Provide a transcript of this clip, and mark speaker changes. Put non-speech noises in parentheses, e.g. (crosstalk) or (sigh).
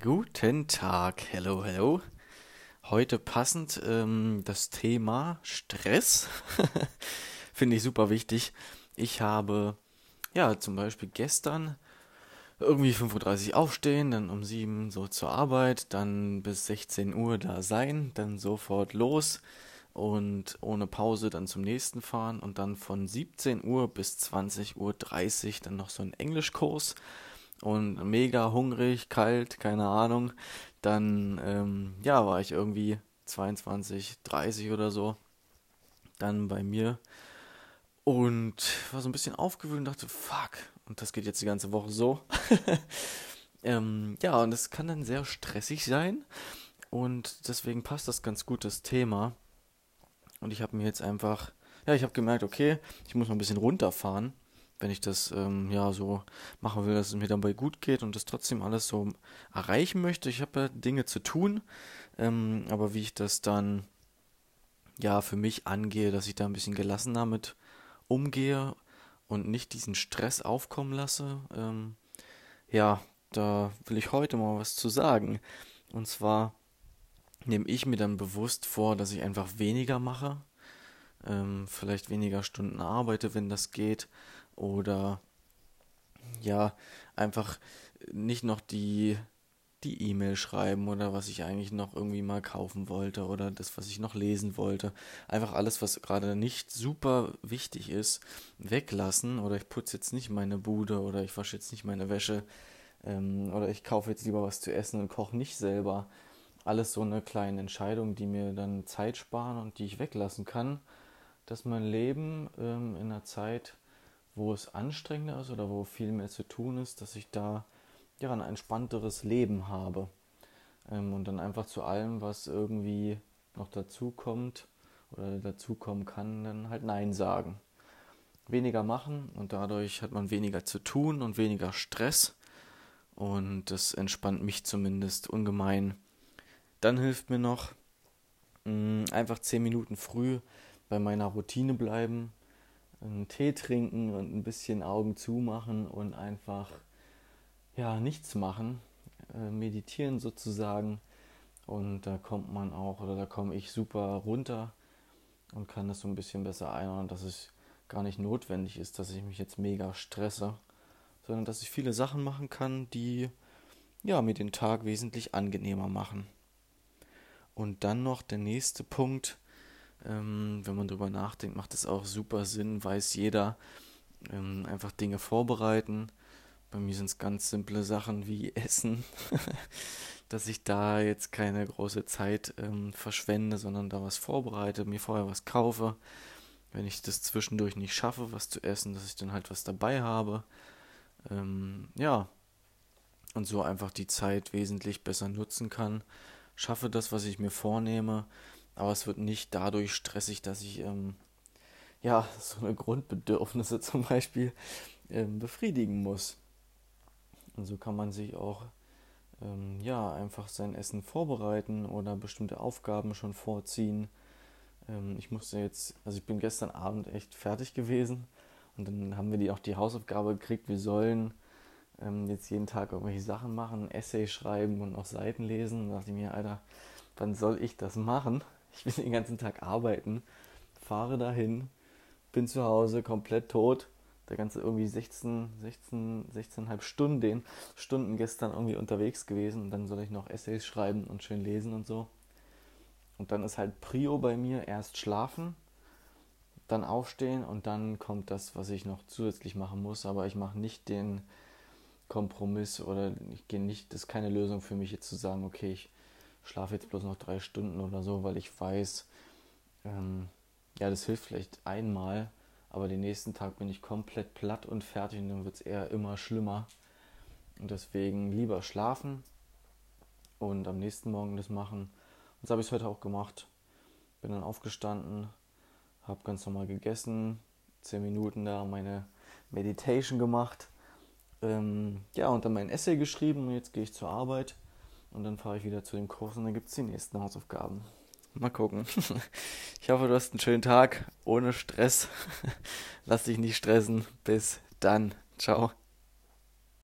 Speaker 1: Guten Tag, hello, hello. Heute passend ähm, das Thema Stress. (laughs) Finde ich super wichtig. Ich habe, ja, zum Beispiel gestern irgendwie 5.30 Uhr aufstehen, dann um 7 Uhr so zur Arbeit, dann bis 16 Uhr da sein, dann sofort los und ohne Pause dann zum nächsten fahren und dann von 17 Uhr bis 20.30 Uhr dann noch so ein Englischkurs und mega hungrig, kalt, keine Ahnung. Dann, ähm, ja, war ich irgendwie 22, 30 oder so. Dann bei mir und war so ein bisschen aufgewühlt und dachte, fuck, und das geht jetzt die ganze Woche so. (laughs) ähm, ja, und es kann dann sehr stressig sein und deswegen passt das ganz gut, das Thema. Und ich habe mir jetzt einfach, ja, ich habe gemerkt, okay, ich muss mal ein bisschen runterfahren wenn ich das ähm, ja so machen will, dass es mir dabei gut geht und das trotzdem alles so erreichen möchte. Ich habe ja Dinge zu tun, ähm, aber wie ich das dann ja für mich angehe, dass ich da ein bisschen gelassen damit umgehe und nicht diesen Stress aufkommen lasse, ähm, ja, da will ich heute mal was zu sagen. Und zwar nehme ich mir dann bewusst vor, dass ich einfach weniger mache, ähm, vielleicht weniger Stunden arbeite, wenn das geht, oder ja, einfach nicht noch die die E-Mail schreiben oder was ich eigentlich noch irgendwie mal kaufen wollte oder das, was ich noch lesen wollte. Einfach alles, was gerade nicht super wichtig ist, weglassen oder ich putze jetzt nicht meine Bude oder ich wasche jetzt nicht meine Wäsche ähm, oder ich kaufe jetzt lieber was zu essen und koche nicht selber. Alles so eine kleine Entscheidung, die mir dann Zeit sparen und die ich weglassen kann, dass mein Leben ähm, in einer Zeit wo es anstrengender ist oder wo viel mehr zu tun ist, dass ich da ja ein entspannteres Leben habe. Ähm, und dann einfach zu allem, was irgendwie noch dazu kommt oder dazukommen kann, dann halt Nein sagen. Weniger machen und dadurch hat man weniger zu tun und weniger Stress. Und das entspannt mich zumindest ungemein. Dann hilft mir noch mh, mm, einfach 10 Minuten früh bei meiner Routine bleiben einen Tee trinken und ein bisschen Augen zumachen und einfach ja nichts machen, äh, meditieren sozusagen. Und da kommt man auch oder da komme ich super runter und kann das so ein bisschen besser einordnen, dass es gar nicht notwendig ist, dass ich mich jetzt mega stresse, sondern dass ich viele Sachen machen kann, die ja mir den Tag wesentlich angenehmer machen. Und dann noch der nächste Punkt, ähm, wenn man drüber nachdenkt, macht es auch super Sinn, weiß jeder. Ähm, einfach Dinge vorbereiten. Bei mir sind es ganz simple Sachen wie (laughs) Essen, dass ich da jetzt keine große Zeit ähm, verschwende, sondern da was vorbereite, mir vorher was kaufe. Wenn ich das zwischendurch nicht schaffe, was zu essen, dass ich dann halt was dabei habe. Ähm, ja, und so einfach die Zeit wesentlich besser nutzen kann. Schaffe das, was ich mir vornehme aber es wird nicht dadurch stressig, dass ich ähm, ja so eine Grundbedürfnisse (laughs) zum Beispiel ähm, befriedigen muss. Und so kann man sich auch ähm, ja einfach sein Essen vorbereiten oder bestimmte Aufgaben schon vorziehen. Ähm, ich musste jetzt, also ich bin gestern Abend echt fertig gewesen und dann haben wir die auch die Hausaufgabe gekriegt, wir sollen ähm, jetzt jeden Tag irgendwelche Sachen machen, Essay schreiben und auch Seiten lesen. Da dachte ich mir, Alter, wann soll ich das machen? Ich will den ganzen Tag arbeiten, fahre dahin, bin zu Hause komplett tot. Der ganze irgendwie 16, 16, 16,5 Stunden, Stunden gestern irgendwie unterwegs gewesen und dann soll ich noch Essays schreiben und schön lesen und so. Und dann ist halt Prio bei mir erst schlafen, dann aufstehen und dann kommt das, was ich noch zusätzlich machen muss. Aber ich mache nicht den Kompromiss oder ich gehe nicht, das ist keine Lösung für mich jetzt zu sagen, okay, ich schlafe jetzt bloß noch drei Stunden oder so, weil ich weiß, ähm, ja, das hilft vielleicht einmal, aber den nächsten Tag bin ich komplett platt und fertig und dann wird es eher immer schlimmer. Und deswegen lieber schlafen und am nächsten Morgen das machen. Und das habe ich heute auch gemacht. Bin dann aufgestanden, habe ganz normal gegessen, zehn Minuten da meine Meditation gemacht. Ähm, ja, und dann mein Essay geschrieben und jetzt gehe ich zur Arbeit. Und dann fahre ich wieder zu dem Kurs und dann gibt es die nächsten Hausaufgaben. Mal gucken. (laughs) Ich hoffe, du hast einen schönen Tag ohne Stress. (laughs) Lass dich nicht stressen. Bis dann. Ciao.